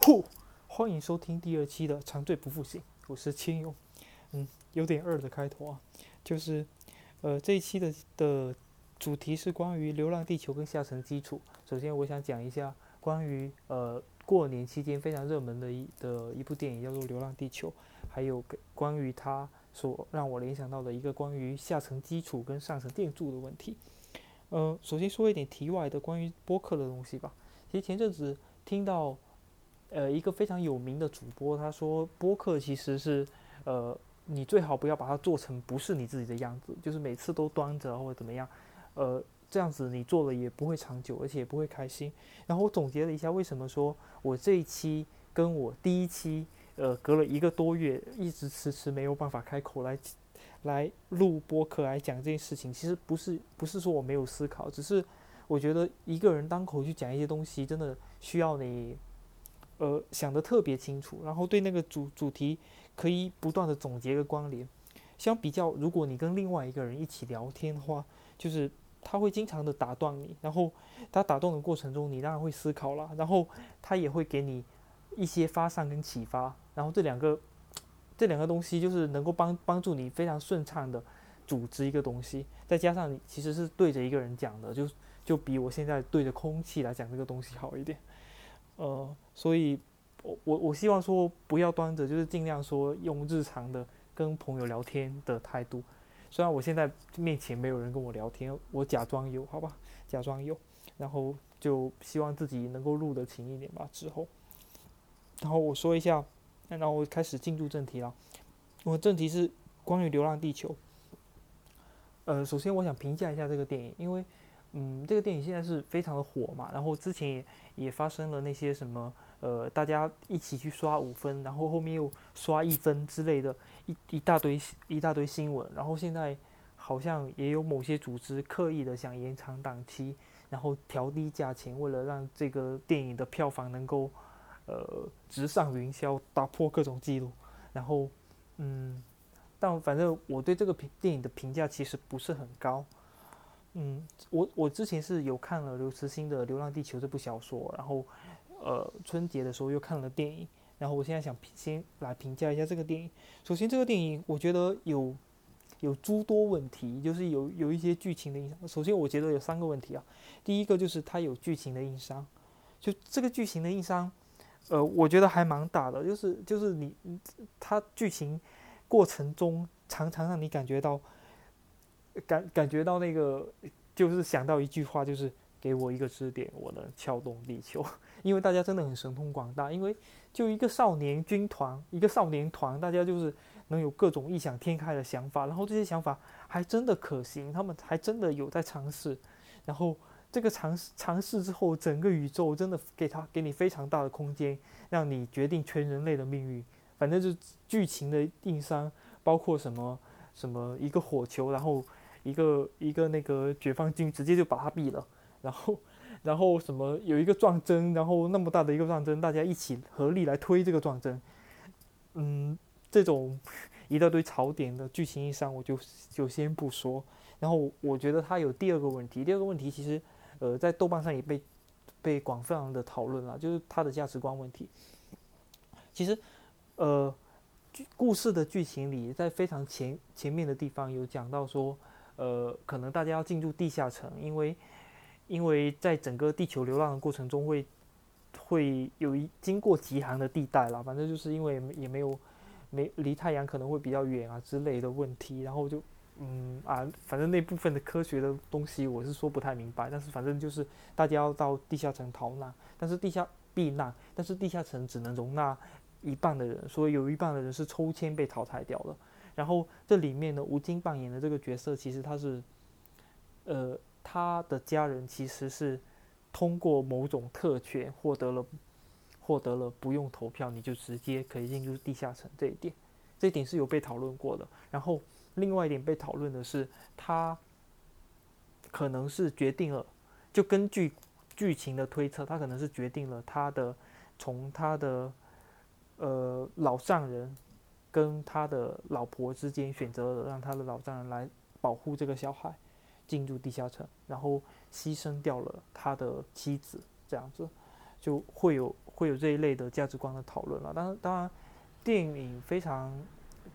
呼，欢迎收听第二期的长醉不复醒，我是千勇。嗯，有点二的开头啊，就是呃这一期的的主题是关于《流浪地球》跟下层基础。首先，我想讲一下关于呃过年期间非常热门的一的一部电影，叫做《流浪地球》，还有关于它所让我联想到的一个关于下层基础跟上层建筑的问题。呃，首先说一点题外的关于播客的东西吧。其实前阵子听到，呃，一个非常有名的主播他说，播客其实是，呃，你最好不要把它做成不是你自己的样子，就是每次都端着或者怎么样，呃，这样子你做了也不会长久，而且也不会开心。然后我总结了一下，为什么说我这一期跟我第一期，呃，隔了一个多月，一直迟迟没有办法开口来。来录播客来讲这件事情，其实不是不是说我没有思考，只是我觉得一个人当口去讲一些东西，真的需要你呃想得特别清楚，然后对那个主主题可以不断的总结个关联。相比较，如果你跟另外一个人一起聊天的话，就是他会经常的打断你，然后他打断的过程中，你当然会思考了，然后他也会给你一些发散跟启发，然后这两个。这两个东西就是能够帮帮助你非常顺畅的组织一个东西，再加上你其实是对着一个人讲的，就就比我现在对着空气来讲这个东西好一点。呃，所以我我我希望说不要端着，就是尽量说用日常的跟朋友聊天的态度。虽然我现在面前没有人跟我聊天，我假装有，好吧，假装有，然后就希望自己能够录得勤一点吧。之后，然后我说一下。然后我开始进入正题了。我正题是关于《流浪地球》。呃，首先我想评价一下这个电影，因为，嗯，这个电影现在是非常的火嘛。然后之前也也发生了那些什么，呃，大家一起去刷五分，然后后面又刷一分之类的，一一大堆一大堆新闻。然后现在好像也有某些组织刻意的想延长档期，然后调低价钱，为了让这个电影的票房能够。呃，直上云霄，打破各种记录。然后，嗯，但反正我对这个评电影的评价其实不是很高。嗯，我我之前是有看了刘慈欣的《流浪地球》这部小说，然后，呃，春节的时候又看了电影。然后我现在想先来评价一下这个电影。首先，这个电影我觉得有有诸多问题，就是有有一些剧情的影响。首先，我觉得有三个问题啊。第一个就是它有剧情的硬伤，就这个剧情的硬伤。呃，我觉得还蛮大的，就是就是你，它剧情过程中常常让你感觉到感感觉到那个，就是想到一句话，就是给我一个支点，我能撬动地球。因为大家真的很神通广大，因为就一个少年军团，一个少年团，大家就是能有各种异想天开的想法，然后这些想法还真的可行，他们还真的有在尝试，然后。这个尝试尝试之后，整个宇宙真的给他给你非常大的空间，让你决定全人类的命运。反正就剧情的硬伤，包括什么什么一个火球，然后一个一个那个解放军直接就把他毙了，然后 然后什么有一个撞针，然后那么大的一个撞针，大家一起合力来推这个撞针。嗯，这种一大堆槽点的剧情上，我就就先不说。然后我觉得它有第二个问题，第二个问题其实。呃，在豆瓣上也被被广泛的讨论了，就是他的价值观问题。其实，呃，故事的剧情里，在非常前前面的地方有讲到说，呃，可能大家要进入地下城，因为因为在整个地球流浪的过程中，会会有一经过极寒的地带啦，反正就是因为也没有没离太阳可能会比较远啊之类的问题，然后就。嗯啊，反正那部分的科学的东西我是说不太明白，但是反正就是大家要到地下城逃难，但是地下避难，但是地下城只能容纳一半的人，所以有一半的人是抽签被淘汰掉了。然后这里面呢，吴京扮演的这个角色，其实他是，呃，他的家人其实是通过某种特权获得了获得了不用投票你就直接可以进入地下城这一点，这一点是有被讨论过的。然后。另外一点被讨论的是，他可能是决定了，就根据剧情的推测，他可能是决定了他的从他的呃老丈人跟他的老婆之间选择了让他的老丈人来保护这个小孩进入地下城，然后牺牲掉了他的妻子这样子，就会有会有这一类的价值观的讨论了。当然，当然，电影非常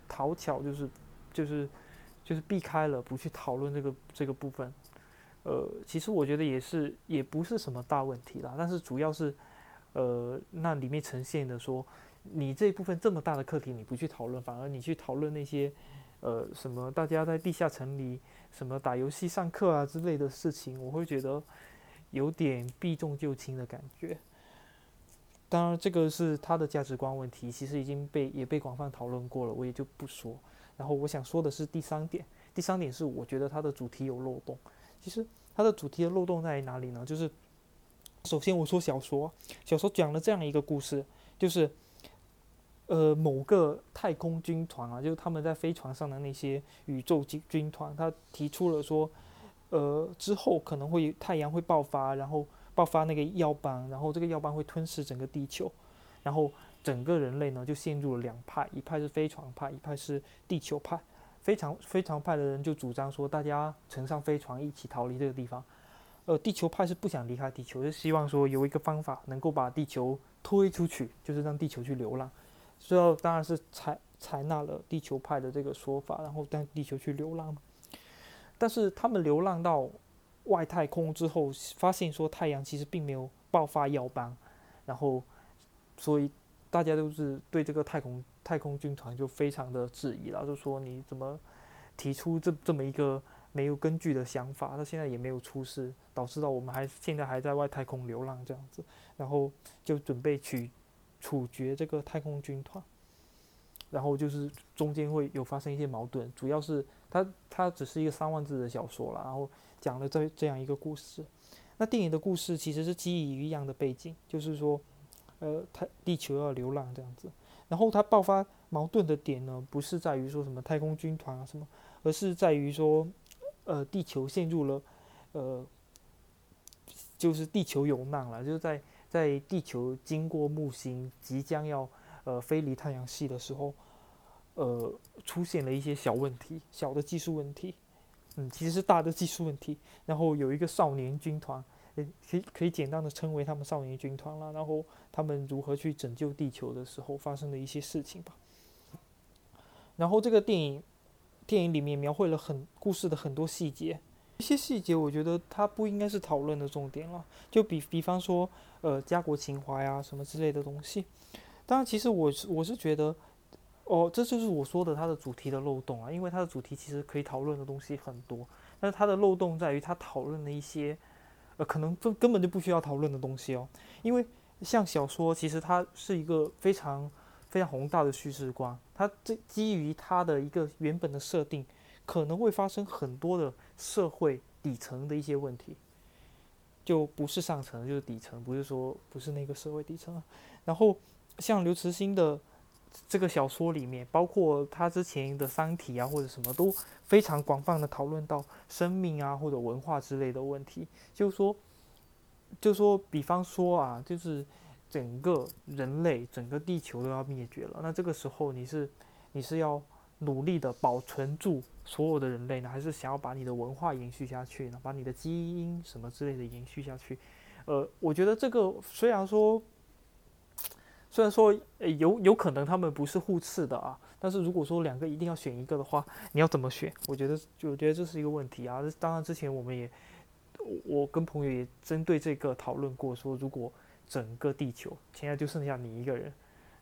讨巧，就是就是就是避开了不去讨论这个这个部分。呃，其实我觉得也是也不是什么大问题啦。但是主要是，呃，那里面呈现的说，你这一部分这么大的课题你不去讨论，反而你去讨论那些。呃，什么大家在地下城里什么打游戏、上课啊之类的事情，我会觉得有点避重就轻的感觉。当然，这个是他的价值观问题，其实已经被也被广泛讨论过了，我也就不说。然后我想说的是第三点，第三点是我觉得它的主题有漏洞。其实它的主题的漏洞在哪里呢？就是首先我说小说，小说讲了这样一个故事，就是。呃，某个太空军团啊，就是他们在飞船上的那些宇宙军军团，他提出了说，呃，之后可能会太阳会爆发，然后爆发那个耀斑，然后这个耀斑会吞噬整个地球，然后整个人类呢就陷入了两派，一派是飞船派，一派是地球派。非常非常派的人就主张说，大家乘上飞船一起逃离这个地方。呃，地球派是不想离开地球，就希望说有一个方法能够把地球推出去，就是让地球去流浪。最后当然是采采纳了地球派的这个说法，然后带地球去流浪。但是他们流浪到外太空之后，发现说太阳其实并没有爆发耀斑，然后所以大家都是对这个太空太空军团就非常的质疑了，就说你怎么提出这这么一个没有根据的想法？他现在也没有出事，导致到我们还现在还在外太空流浪这样子，然后就准备取。处决这个太空军团，然后就是中间会有发生一些矛盾，主要是它它只是一个三万字的小说了，然后讲了这这样一个故事。那电影的故事其实是基于一样的背景，就是说，呃，太地球要流浪这样子。然后它爆发矛盾的点呢，不是在于说什么太空军团啊什么，而是在于说，呃，地球陷入了，呃，就是地球有难了，就是在。在地球经过木星即将要呃飞离太阳系的时候，呃出现了一些小问题，小的技术问题，嗯，其实是大的技术问题。然后有一个少年军团，呃，可以可以简单的称为他们少年军团了。然后他们如何去拯救地球的时候发生的一些事情吧。然后这个电影电影里面描绘了很故事的很多细节。一些细节，我觉得它不应该是讨论的重点了。就比比方说，呃，家国情怀啊，什么之类的东西。当然，其实我是我是觉得，哦，这就是我说的它的主题的漏洞啊。因为它的主题其实可以讨论的东西很多，但是它的漏洞在于它讨论的一些，呃，可能根根本就不需要讨论的东西哦。因为像小说，其实它是一个非常非常宏大的叙事观，它这基于它的一个原本的设定。可能会发生很多的社会底层的一些问题，就不是上层就是底层，不是说不是那个社会底层。然后像刘慈欣的这个小说里面，包括他之前的《三体》啊或者什么，都非常广泛的讨论到生命啊或者文化之类的问题。就是说，就说比方说啊，就是整个人类、整个地球都要灭绝了，那这个时候你是你是要努力的保存住。所有的人类呢，还是想要把你的文化延续下去呢，把你的基因什么之类的延续下去。呃，我觉得这个虽然说，虽然说有有可能他们不是互斥的啊，但是如果说两个一定要选一个的话，你要怎么选？我觉得，我觉得这是一个问题啊。当然，之前我们也，我跟朋友也针对这个讨论过，说如果整个地球现在就剩下你一个人，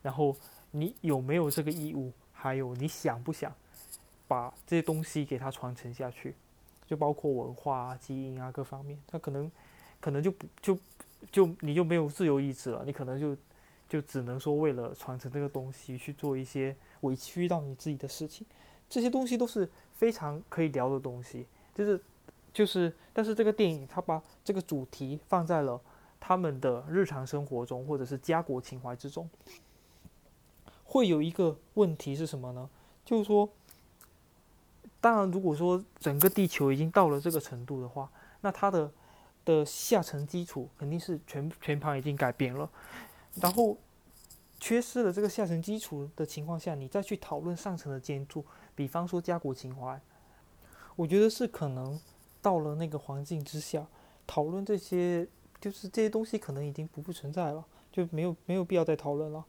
然后你有没有这个义务？还有你想不想？把这些东西给它传承下去，就包括文化啊、基因啊各方面，它可能可能就不就就你就没有自由意志了，你可能就就只能说为了传承这个东西去做一些委屈到你自己的事情，这些东西都是非常可以聊的东西，就是就是，但是这个电影它把这个主题放在了他们的日常生活中或者是家国情怀之中，会有一个问题是什么呢？就是说。当然，如果说整个地球已经到了这个程度的话，那它的的下层基础肯定是全全盘已经改变了。然后缺失了这个下层基础的情况下，你再去讨论上层的建筑，比方说家国情怀，我觉得是可能到了那个环境之下，讨论这些就是这些东西可能已经不复存在了，就没有没有必要再讨论了。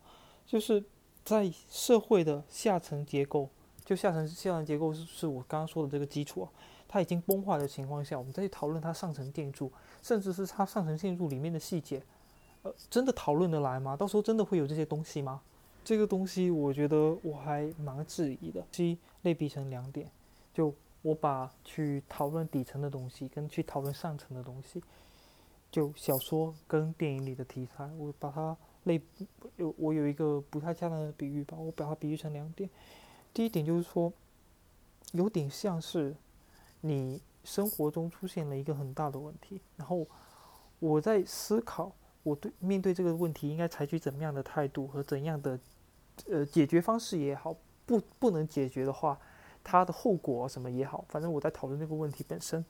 就是在社会的下层结构，就下层下层结构是是我刚刚说的这个基础啊，它已经崩坏的情况下，我们再去讨论它上层建筑，甚至是它上层建筑里面的细节，呃，真的讨论得来吗？到时候真的会有这些东西吗？这个东西我觉得我还蛮质疑的。其实类比成两点，就我把去讨论底层的东西跟去讨论上层的东西，就小说跟电影里的题材，我把它类有我有一个不太恰当的比喻吧，我把它比喻成两点。第一点就是说，有点像是你生活中出现了一个很大的问题，然后我在思考我对面对这个问题应该采取怎么样的态度和怎样的呃解决方式也好，不不能解决的话，它的后果什么也好，反正我在讨论这个问题本身。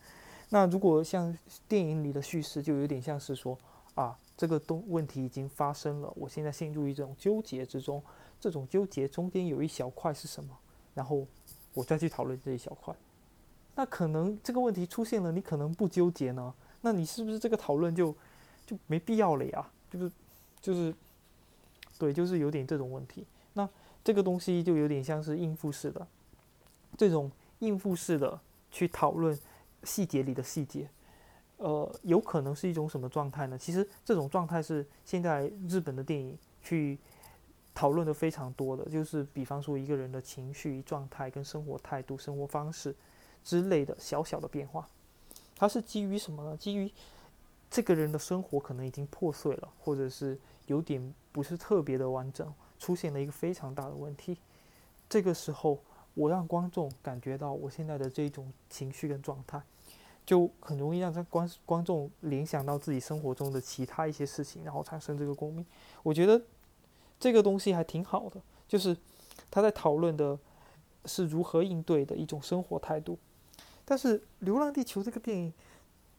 那如果像电影里的叙事，就有点像是说啊，这个东问题已经发生了，我现在陷入一种纠结之中。这种纠结中间有一小块是什么？然后我再去讨论这一小块。那可能这个问题出现了，你可能不纠结呢？那你是不是这个讨论就就没必要了呀？就是就是对，就是有点这种问题。那这个东西就有点像是应付式的，这种应付式的去讨论细节里的细节，呃，有可能是一种什么状态呢？其实这种状态是现在日本的电影去。讨论的非常多的，就是比方说一个人的情绪状态、跟生活态度、生活方式之类的小小的变化，它是基于什么呢？基于这个人的生活可能已经破碎了，或者是有点不是特别的完整，出现了一个非常大的问题。这个时候，我让观众感觉到我现在的这种情绪跟状态，就很容易让观观众联想到自己生活中的其他一些事情，然后产生这个共鸣。我觉得。这个东西还挺好的，就是他在讨论的是如何应对的一种生活态度。但是《流浪地球》这个电影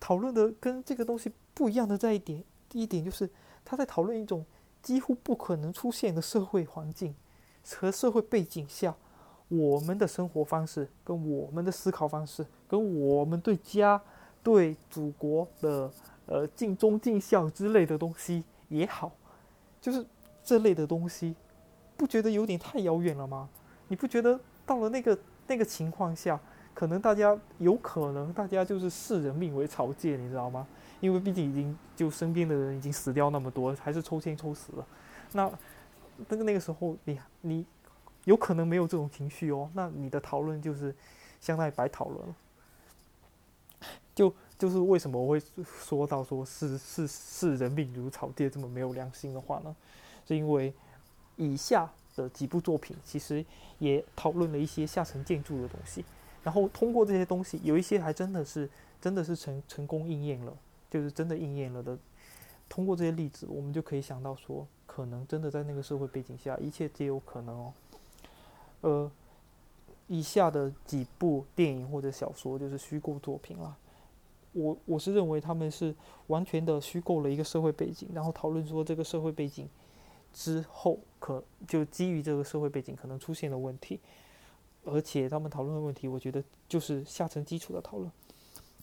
讨论的跟这个东西不一样的在一点，第一点就是他在讨论一种几乎不可能出现的社会环境和社会背景下，我们的生活方式、跟我们的思考方式、跟我们对家、对祖国的呃尽忠尽孝之类的东西也好，就是。这类的东西，不觉得有点太遥远了吗？你不觉得到了那个那个情况下，可能大家有可能大家就是视人命为草芥，你知道吗？因为毕竟已经就身边的人已经死掉那么多，还是抽签抽死了。那那个那个时候，你你有可能没有这种情绪哦，那你的讨论就是相当于白讨论了。就就是为什么我会说到说是是是人命如草芥这么没有良心的话呢？是因为以下的几部作品其实也讨论了一些下层建筑的东西，然后通过这些东西，有一些还真的是真的是成成功应验了，就是真的应验了的。通过这些例子，我们就可以想到说，可能真的在那个社会背景下，一切皆有可能哦。呃，以下的几部电影或者小说就是虚构作品了。我我是认为他们是完全的虚构了一个社会背景，然后讨论说这个社会背景。之后可就基于这个社会背景可能出现的问题，而且他们讨论的问题，我觉得就是下层基础的讨论。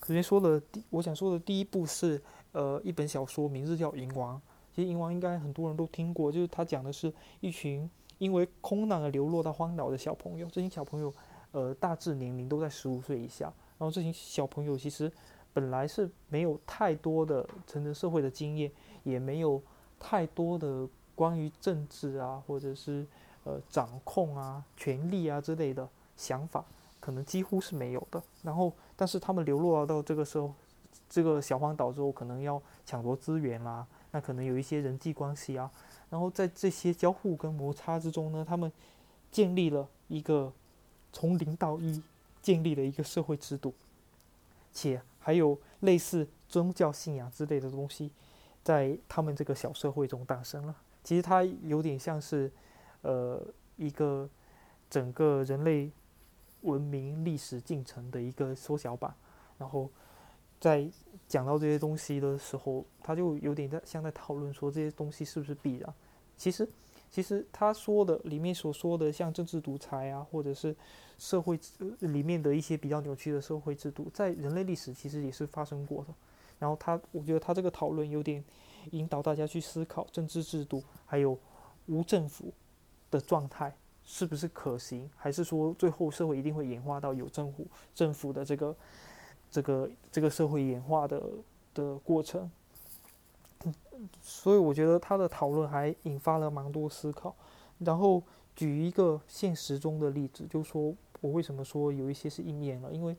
首先说的第，我想说的第一部是，呃，一本小说，名字叫《银王》。其实《银王》应该很多人都听过，就是他讲的是一群因为空难而流落到荒岛的小朋友。这群小朋友，呃，大致年龄都在十五岁以下。然后这群小朋友其实本来是没有太多的成人社会的经验，也没有太多的。关于政治啊，或者是呃掌控啊、权力啊之类的想法，可能几乎是没有的。然后，但是他们流落到这个时候，这个小荒岛之后，可能要抢夺资源啦，那可能有一些人际关系啊。然后在这些交互跟摩擦之中呢，他们建立了一个从零到一建立了一个社会制度，且还有类似宗教信仰之类的东西，在他们这个小社会中诞生了。其实它有点像是，呃，一个整个人类文明历史进程的一个缩小版。然后在讲到这些东西的时候，他就有点在像在讨论说这些东西是不是必然。其实，其实他说的里面所说的像政治独裁啊，或者是社会里面的一些比较扭曲的社会制度，在人类历史其实也是发生过的。然后他，我觉得他这个讨论有点引导大家去思考政治制度，还有无政府的状态是不是可行，还是说最后社会一定会演化到有政府政府的这个这个这个社会演化的的过程。所以我觉得他的讨论还引发了蛮多思考。然后举一个现实中的例子，就说我为什么说有一些是应验了，因为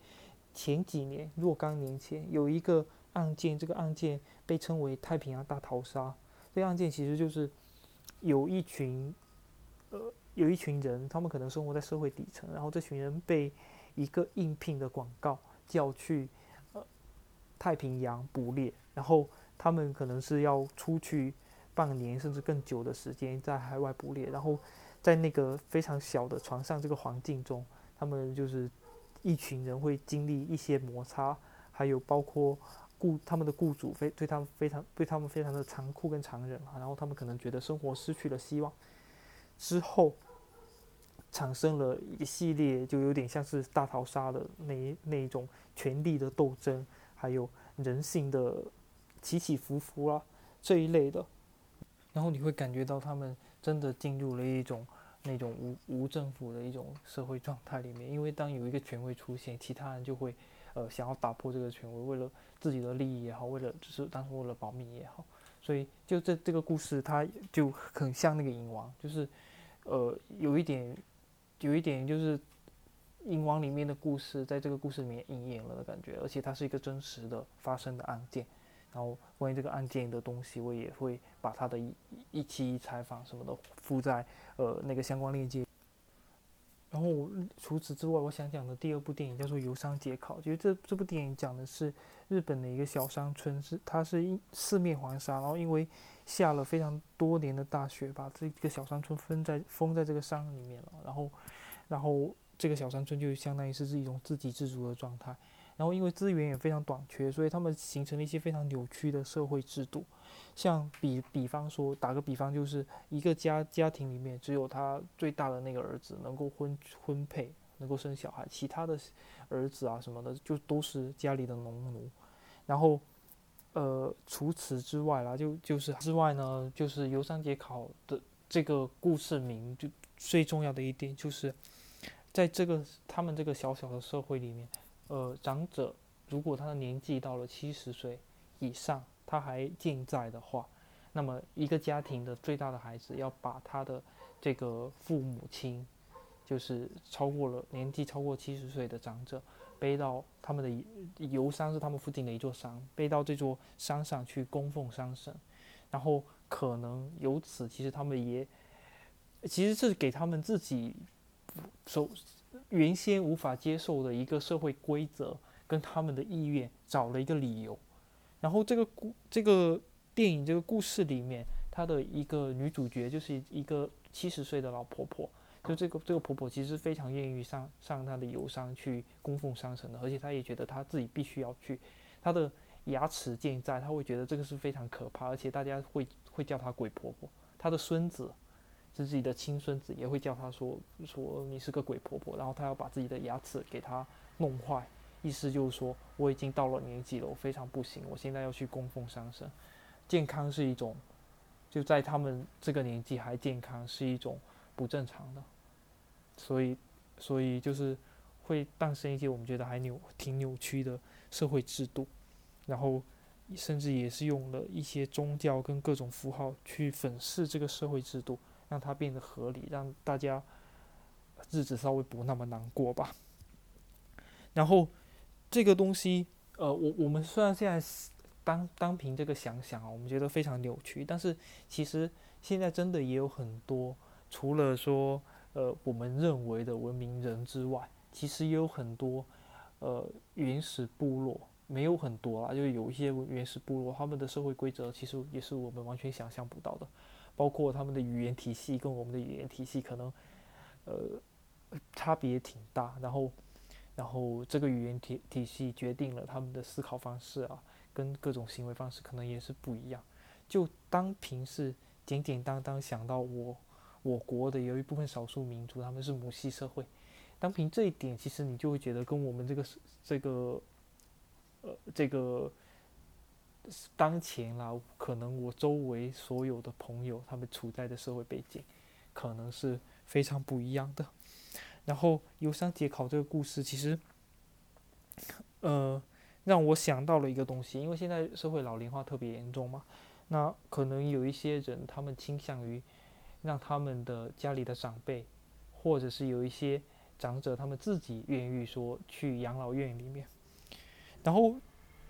前几年若干年前有一个案件，这个案件被称为太平洋大逃杀。这个案件其实就是有一群呃有一群人，他们可能生活在社会底层，然后这群人被一个应聘的广告叫去呃太平洋捕猎，然后。他们可能是要出去半年甚至更久的时间在海外捕猎，然后在那个非常小的船上这个环境中，他们就是一群人会经历一些摩擦，还有包括雇他们的雇主非对他们非常对他们非常的残酷跟残忍啊，然后他们可能觉得生活失去了希望，之后产生了一系列就有点像是大逃杀的那那一种权力的斗争，还有人性的。起起伏伏啊这一类的，然后你会感觉到他们真的进入了一种那种无无政府的一种社会状态里面，因为当有一个权威出现，其他人就会呃想要打破这个权威，为了自己的利益也好，为了就是当时为了保密也好，所以就这这个故事它就很像那个影王，就是呃有一点有一点就是英王里面的故事在这个故事里面应验了的感觉，而且它是一个真实的发生的案件。然后关于这个案件的东西，我也会把它的一一期采访什么的附在呃那个相关链接。然后除此之外，我想讲的第二部电影叫做《游山解考》，其实这这部电影讲的是日本的一个小山村，是它是四面环山，然后因为下了非常多年的大雪，把这个小山村封在封在这个山里面了。然后，然后这个小山村就相当于是是一种自给自足的状态。然后因为资源也非常短缺，所以他们形成了一些非常扭曲的社会制度。像比比方说，打个比方，就是一个家家庭里面只有他最大的那个儿子能够婚婚配，能够生小孩，其他的儿子啊什么的就都是家里的农奴。然后，呃，除此之外啦，就就是之外呢，就是游山节考的这个故事名，就最重要的一点就是，在这个他们这个小小的社会里面。呃，长者如果他的年纪到了七十岁以上，他还健在的话，那么一个家庭的最大的孩子要把他的这个父母亲，就是超过了年纪超过七十岁的长者，背到他们的游山是他们附近的一座山，背到这座山上去供奉山神，然后可能由此其实他们也，其实是给他们自己手。原先无法接受的一个社会规则跟他们的意愿找了一个理由，然后这个故这个电影这个故事里面，她的一个女主角就是一个七十岁的老婆婆，就这个这个婆婆其实非常愿意上上她的游商去供奉商神的，而且她也觉得她自己必须要去，她的牙齿健在，她会觉得这个是非常可怕，而且大家会会叫她鬼婆婆，她的孙子。是自己的亲孙子，也会叫他说说你是个鬼婆婆，然后他要把自己的牙齿给他弄坏，意思就是说我已经到了年纪了，我非常不行，我现在要去供奉上神。健康是一种，就在他们这个年纪还健康是一种不正常的，所以所以就是会诞生一些我们觉得还扭挺扭曲的社会制度，然后甚至也是用了一些宗教跟各种符号去粉饰这个社会制度。让它变得合理，让大家日子稍微不那么难过吧。然后这个东西，呃，我我们虽然现在单单凭这个想想啊，我们觉得非常扭曲，但是其实现在真的也有很多，除了说呃我们认为的文明人之外，其实也有很多呃原始部落，没有很多啦，就有一些原始部落，他们的社会规则其实也是我们完全想象不到的。包括他们的语言体系跟我们的语言体系可能，呃，差别挺大。然后，然后这个语言体体系决定了他们的思考方式啊，跟各种行为方式可能也是不一样。就当平是简简单单想到我我国的有一部分少数民族他们是母系社会，当凭这一点，其实你就会觉得跟我们这个这个，呃，这个当前啦，可能我周围所有的朋友他们处在的社会背景，可能是非常不一样的。然后忧伤解考这个故事，其实，呃，让我想到了一个东西，因为现在社会老龄化特别严重嘛，那可能有一些人他们倾向于让他们的家里的长辈，或者是有一些长者他们自己愿意说去养老院里面，然后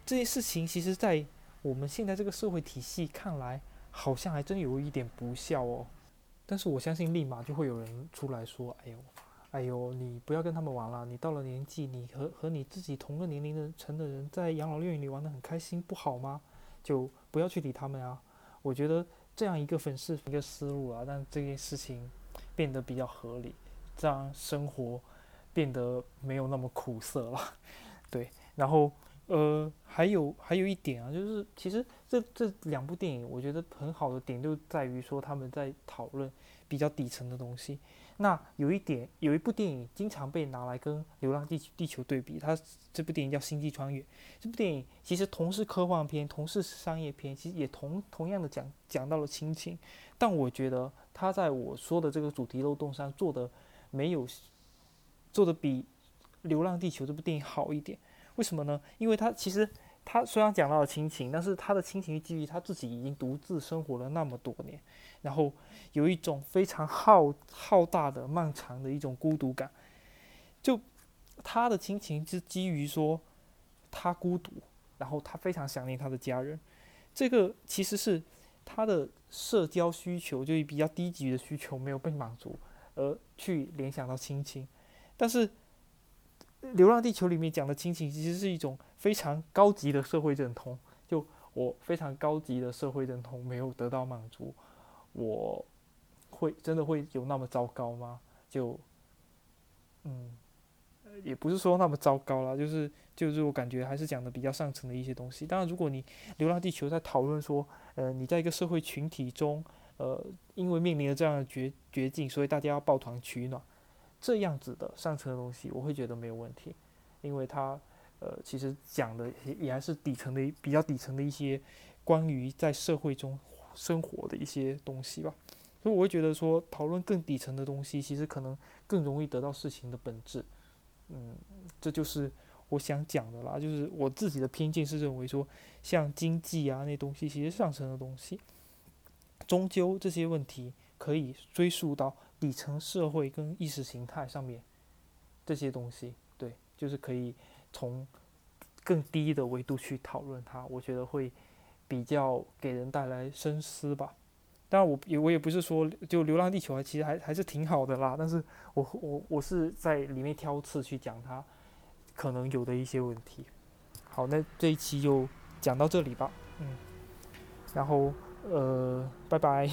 这些事情其实，在我们现在这个社会体系看来，好像还真有一点不孝哦。但是我相信，立马就会有人出来说：“哎呦，哎呦，你不要跟他们玩了。你到了年纪，你和和你自己同个年龄的层的人在养老院里玩得很开心，不好吗？就不要去理他们啊。”我觉得这样一个粉丝一个思路啊，让这件事情变得比较合理，这样生活变得没有那么苦涩了。对，然后。呃，还有还有一点啊，就是其实这这两部电影，我觉得很好的点就在于说他们在讨论比较底层的东西。那有一点，有一部电影经常被拿来跟《流浪地地球》对比，它这部电影叫《星际穿越》。这部电影其实同是科幻片，同是商业片，其实也同同样的讲讲到了亲情。但我觉得它在我说的这个主题漏洞上做的没有做的比《流浪地球》这部电影好一点。为什么呢？因为他其实他虽然讲到了亲情，但是他的亲情基于他自己已经独自生活了那么多年，然后有一种非常浩浩大的、漫长的一种孤独感。就他的亲情是基于说他孤独，然后他非常想念他的家人。这个其实是他的社交需求，就是比较低级的需求没有被满足，而去联想到亲情，但是。《流浪地球》里面讲的亲情，其实是一种非常高级的社会认同。就我非常高级的社会认同没有得到满足，我会真的会有那么糟糕吗？就，嗯，也不是说那么糟糕啦，就是就是我感觉还是讲的比较上层的一些东西。当然，如果你《流浪地球》在讨论说，呃，你在一个社会群体中，呃，因为面临了这样的绝绝境，所以大家要抱团取暖。这样子的上层的东西，我会觉得没有问题，因为它，呃，其实讲的也也还是底层的比较底层的一些关于在社会中生活的一些东西吧。所以我会觉得说，讨论更底层的东西，其实可能更容易得到事情的本质。嗯，这就是我想讲的啦。就是我自己的偏见是认为说，像经济啊那东西，其实上层的东西，终究这些问题可以追溯到。底层社会跟意识形态上面这些东西，对，就是可以从更低的维度去讨论它，我觉得会比较给人带来深思吧。当然，我也我也不是说就《流浪地球》其实还还是挺好的啦，但是我我我是在里面挑刺去讲它可能有的一些问题。好，那这一期就讲到这里吧，嗯，然后呃，拜拜。